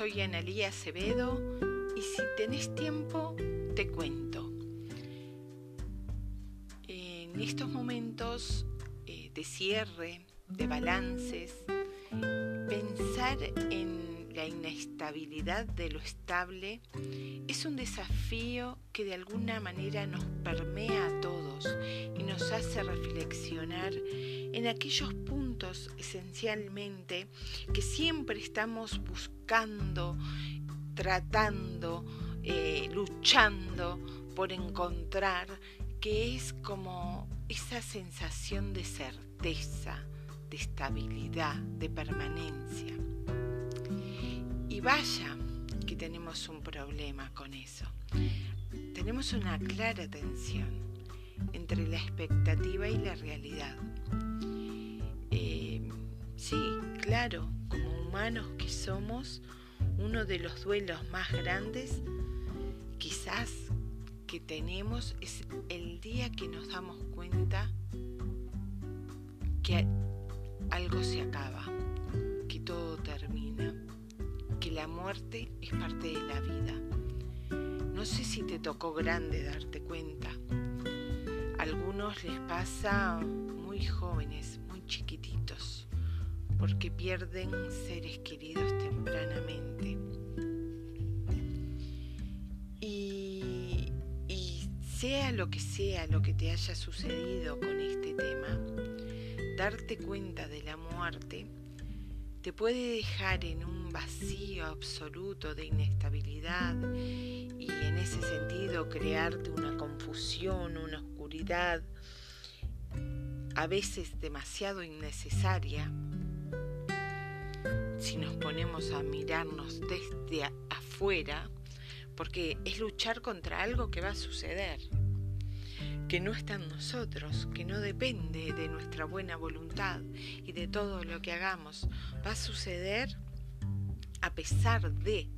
soy Analía Acevedo y si tenés tiempo te cuento. En estos momentos eh, de cierre, de balances, pensar en la inestabilidad de lo estable es un desafío que de alguna manera nos permea a todos hace reflexionar en aquellos puntos esencialmente que siempre estamos buscando, tratando, eh, luchando por encontrar, que es como esa sensación de certeza, de estabilidad, de permanencia. Y vaya que tenemos un problema con eso. Tenemos una clara tensión entre la expectativa y la realidad. Eh, sí, claro, como humanos que somos, uno de los duelos más grandes quizás que tenemos es el día que nos damos cuenta que algo se acaba, que todo termina la muerte es parte de la vida. No sé si te tocó grande darte cuenta. Algunos les pasa muy jóvenes, muy chiquititos, porque pierden seres queridos tempranamente. Y, y sea lo que sea lo que te haya sucedido con este tema, darte cuenta de la muerte te puede dejar en un vacío absoluto de inestabilidad y en ese sentido crearte una confusión, una oscuridad, a veces demasiado innecesaria, si nos ponemos a mirarnos desde afuera, porque es luchar contra algo que va a suceder que no está en nosotros, que no depende de nuestra buena voluntad y de todo lo que hagamos. Va a suceder a pesar de.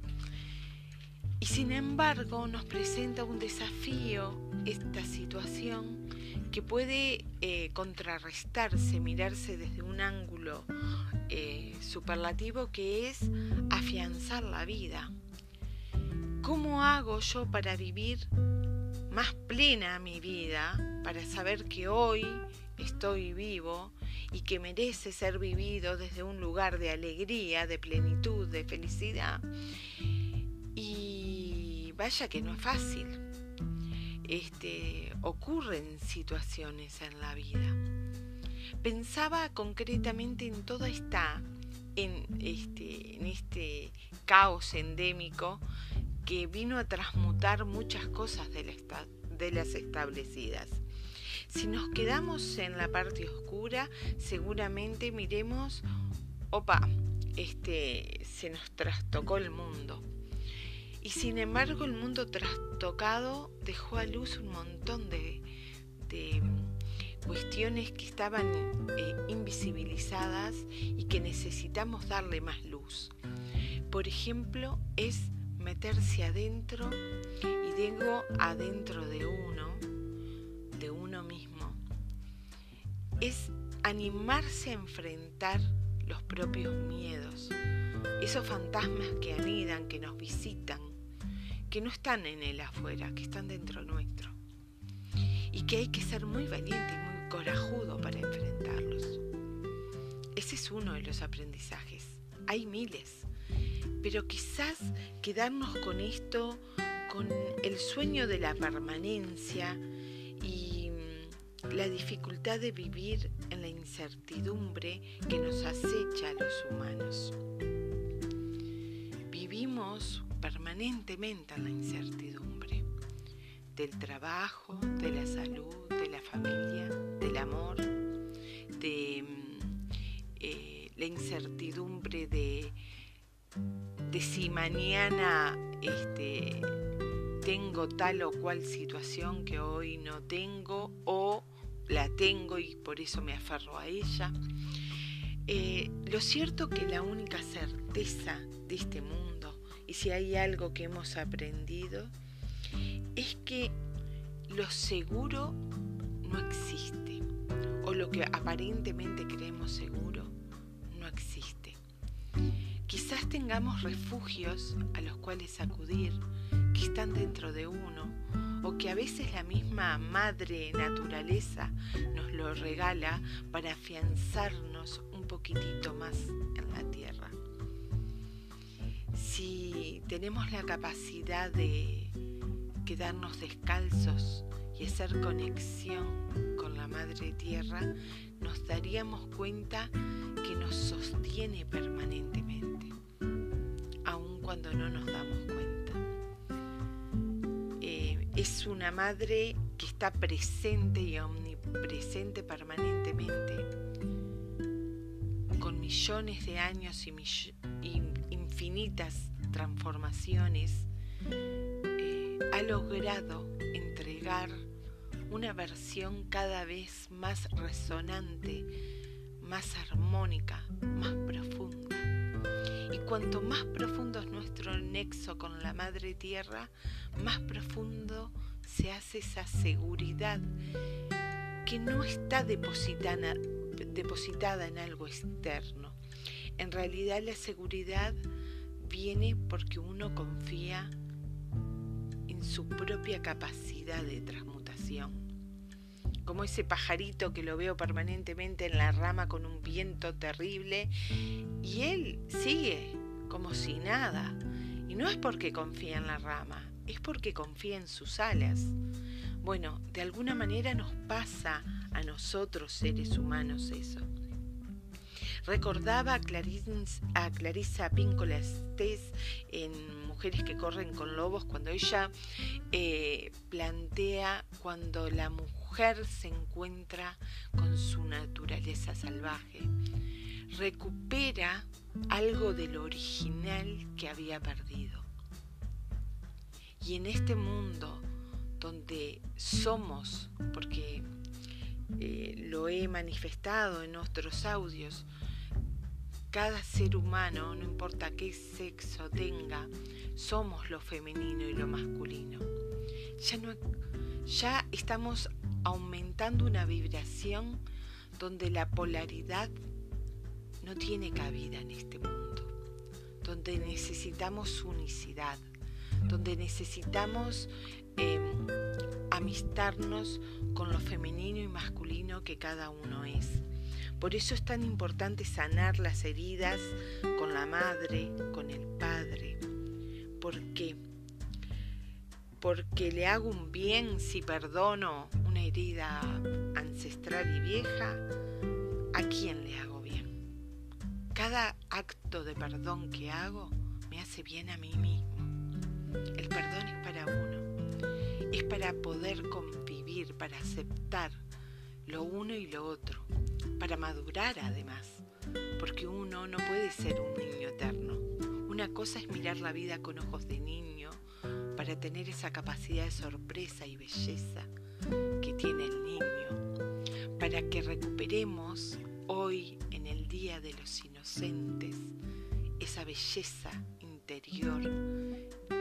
Y sin embargo nos presenta un desafío esta situación que puede eh, contrarrestarse, mirarse desde un ángulo eh, superlativo que es afianzar la vida. ¿Cómo hago yo para vivir más plena mi vida para saber que hoy estoy vivo y que merece ser vivido desde un lugar de alegría, de plenitud, de felicidad. Y vaya que no es fácil. Este, ocurren situaciones en la vida. Pensaba concretamente en toda esta en este, en este caos endémico que vino a transmutar muchas cosas de, las establecidas. Si nos quedamos en la parte oscura, seguramente miremos, opa, este, se nos trastocó el mundo. Y sin embargo el mundo trastocado dejó a luz un montón de, cuestiones que estaban eh, invisibilizadas y que necesitamos darle más luz. Por ejemplo, es meterse adentro y digo adentro de uno, de uno mismo, es animarse a enfrentar los propios miedos, esos fantasmas que anidan, que nos visitan, que no están en el afuera, que están dentro nuestro. Y que hay que ser muy valiente y muy corajudo para enfrentarlos. Ese es uno de los aprendizajes. Hay miles pero quizás quedarnos con esto, con el sueño de la permanencia y mm, la dificultad de vivir en la incertidumbre que nos acecha a los humanos. Vivimos permanentemente en la incertidumbre del trabajo, de la salud, de la familia, del amor, de mm, eh, la incertidumbre de de si mañana este, tengo tal o cual situación que hoy no tengo o la tengo y por eso me aferro a ella. Eh, lo cierto que la única certeza de este mundo, y si hay algo que hemos aprendido, es que lo seguro no existe, o lo que aparentemente creemos seguro no existe Quizás tengamos refugios a los cuales acudir que están dentro de uno o que a veces la misma madre naturaleza nos lo regala para afianzarnos un poquitito más en la tierra. Si tenemos la capacidad de quedarnos descalzos y hacer conexión con la madre tierra, nos daríamos cuenta que nos sostiene permanentemente, aun cuando no nos damos cuenta. Eh, es una madre que está presente y omnipresente permanentemente, con millones de años y, infinitas transformaciones, eh, ha logrado entregar una versión cada vez más resonante, más armónica, más profunda. Y cuanto más profundo es nuestro nexo con la Madre Tierra, más profundo se hace esa seguridad que no está depositada, depositada en algo externo. En realidad la seguridad viene porque uno confía en su propia capacidad de transmutación como ese pajarito que lo veo permanentemente en la rama con un viento terrible, y él sigue como si nada. Y no es porque confía en la rama, es porque confía en sus alas. Bueno, de alguna manera nos pasa a nosotros seres humanos eso. Recordaba a, a Clarissa Píncola en Mujeres que corren con lobos cuando ella eh, plantea cuando la mujer se encuentra con su naturaleza salvaje, recupera algo de lo original que había perdido. Y en este mundo donde somos, porque eh, lo he manifestado en otros audios, cada ser humano, no importa qué sexo tenga, somos lo femenino y lo masculino. Ya, no, ya estamos aumentando una vibración donde la polaridad no tiene cabida en este mundo, donde necesitamos unicidad, donde necesitamos em, amistarnos con lo femenino y masculino que cada uno es. Por eso es tan importante sanar las heridas con la madre, con el padre, porque porque le hago un bien si perdono una herida ancestral y vieja, ¿a quién le hago bien? Cada acto de perdón que hago me hace bien a mí mismo. El perdón es para uno, es para poder convivir, para aceptar lo uno y lo otro, para madurar además, porque uno no puede ser un niño eterno. Una cosa es mirar la vida con ojos de niño, para tener esa capacidad de sorpresa y belleza que tiene el niño, para que recuperemos hoy en el Día de los Inocentes esa belleza interior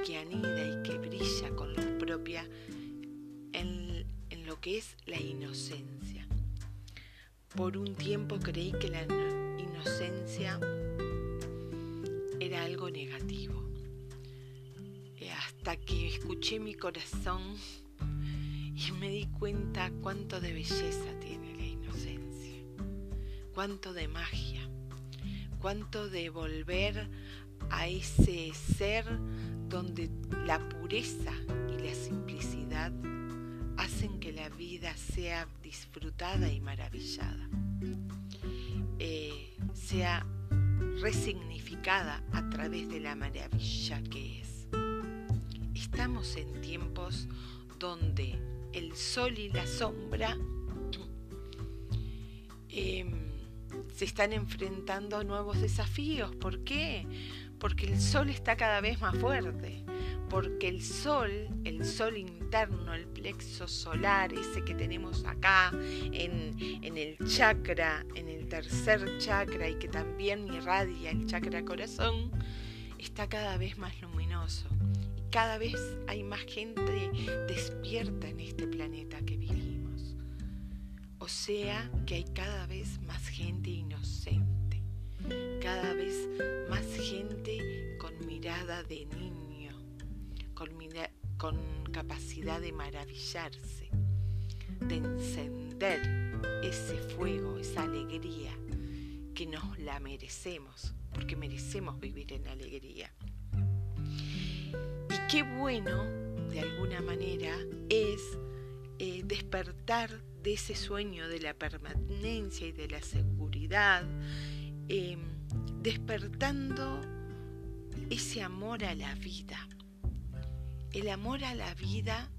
que anida y que brilla con luz propia en, en lo que es la inocencia. Por un tiempo creí que la inocencia era algo negativo. Hasta que escuché mi corazón y me di cuenta cuánto de belleza tiene la inocencia, cuánto de magia, cuánto de volver a ese ser donde la pureza y la simplicidad hacen que la vida sea disfrutada y maravillada, eh, sea resignificada a través de la maravilla que es estamos en tiempos donde el sol y la sombra em, se están enfrentando a nuevos desafíos. ¿Por qué? Porque el sol está cada vez más fuerte. Porque el sol, el sol interno, el plexo solar, ese que tenemos acá en, el chakra, en el tercer chakra y que también irradia el chakra corazón, está cada vez más luminoso cada vez hay más gente despierta en este planeta que vivimos. O sea que hay cada vez más gente inocente, cada vez más gente con mirada de con, capacidad de maravillarse, de encender ese fuego, esa alegría que nos la merecemos, porque merecemos vivir en alegría. Y qué bueno, de alguna manera, es eh, despertar de ese sueño de la permanencia y de la seguridad, em, despertando ese amor a la vida. El amor a la vida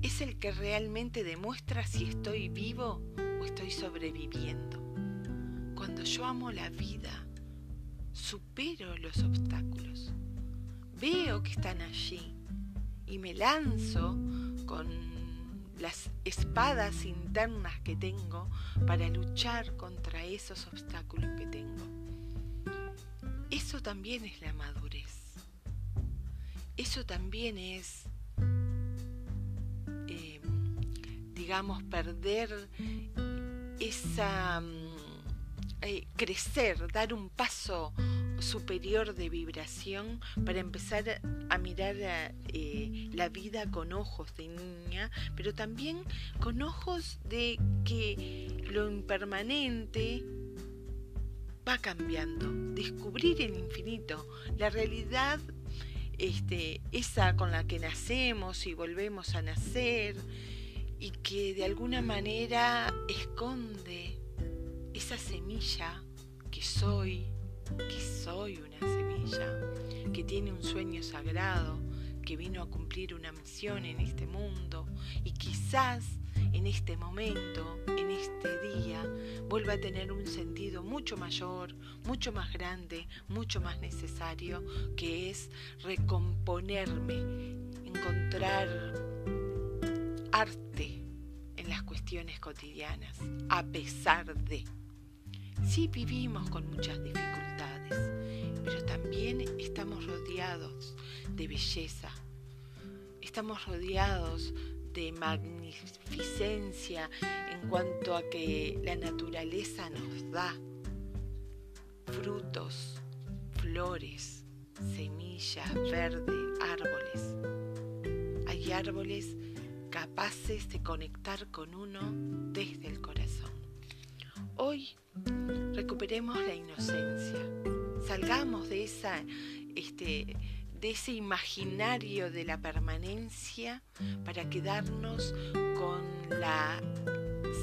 es el que realmente demuestra si estoy vivo o estoy sobreviviendo. Cuando yo amo la vida, supero los obstáculos. Veo que están allí y me lanzo con las espadas internas que tengo para luchar contra esos obstáculos que tengo. Eso también es la madurez. Eso también es, eh, digamos, perder esa... Mm, eh, crecer, dar un paso superior de vibración para empezar a mirar eh, la vida con ojos de niña, pero también con ojos de que lo impermanente va cambiando, descubrir el infinito, la realidad este, esa con la que nacemos y volvemos a nacer y que de alguna manera esconde esa semilla que soy, que soy una semilla, que tiene un sueño sagrado, que vino a cumplir una misión en este mundo y quizás en este momento, en este día, vuelva a tener un sentido mucho mayor, mucho más grande, mucho más necesario, que es recomponerme, encontrar arte en las cuestiones cotidianas, a pesar de. Sí vivimos con muchas dificultades, pero también estamos rodeados de belleza, estamos rodeados de magnificencia en cuanto a que la naturaleza nos da frutos, flores, semillas, verdes, árboles. Hay árboles capaces de conectar con uno desde el corazón. Hoy recuperemos la inocencia, salgamos de esa este, de ese imaginario de la permanencia para quedarnos con la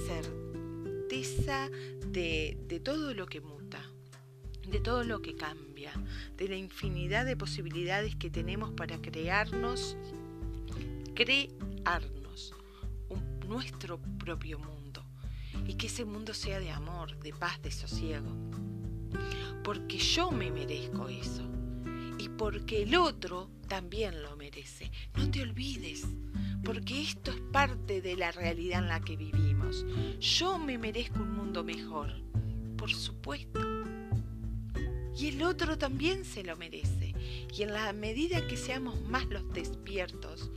certeza de, de todo lo que muta, de todo lo que cambia, de la infinidad de posibilidades que tenemos para crearnos, crearnos nuestro propio mundo y que ese mundo sea de amor, de paz, de sosiego. Porque yo me merezco eso y porque el otro también lo merece. No te olvides, porque esto es parte de la realidad en la que vivimos. Yo me merezco un mundo mejor, por supuesto. Y el otro también se lo merece. Y en la medida que seamos más los despiertos,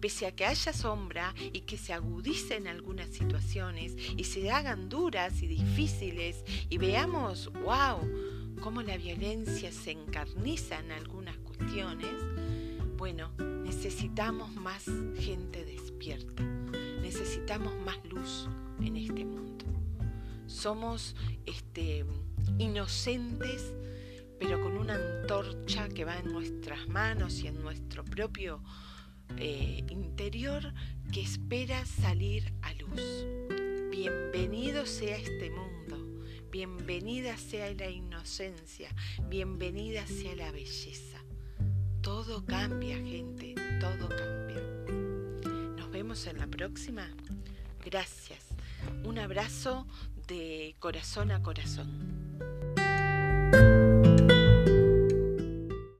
pese a que haya sombra y que se agudicen algunas situaciones y se hagan duras y difíciles y veamos, wow, cómo la violencia se encarniza en algunas cuestiones, bueno, necesitamos más gente despierta, necesitamos más luz en este mundo. Somos este, inocentes, pero con una antorcha que va en nuestras manos y en nuestro propio eh, interior que espera salir a luz. Bienvenido sea este mundo, bienvenida sea la inocencia, bienvenida sea la belleza. Todo cambia, gente, todo cambia. Nos vemos en la próxima. Gracias. Un abrazo de corazón a corazón.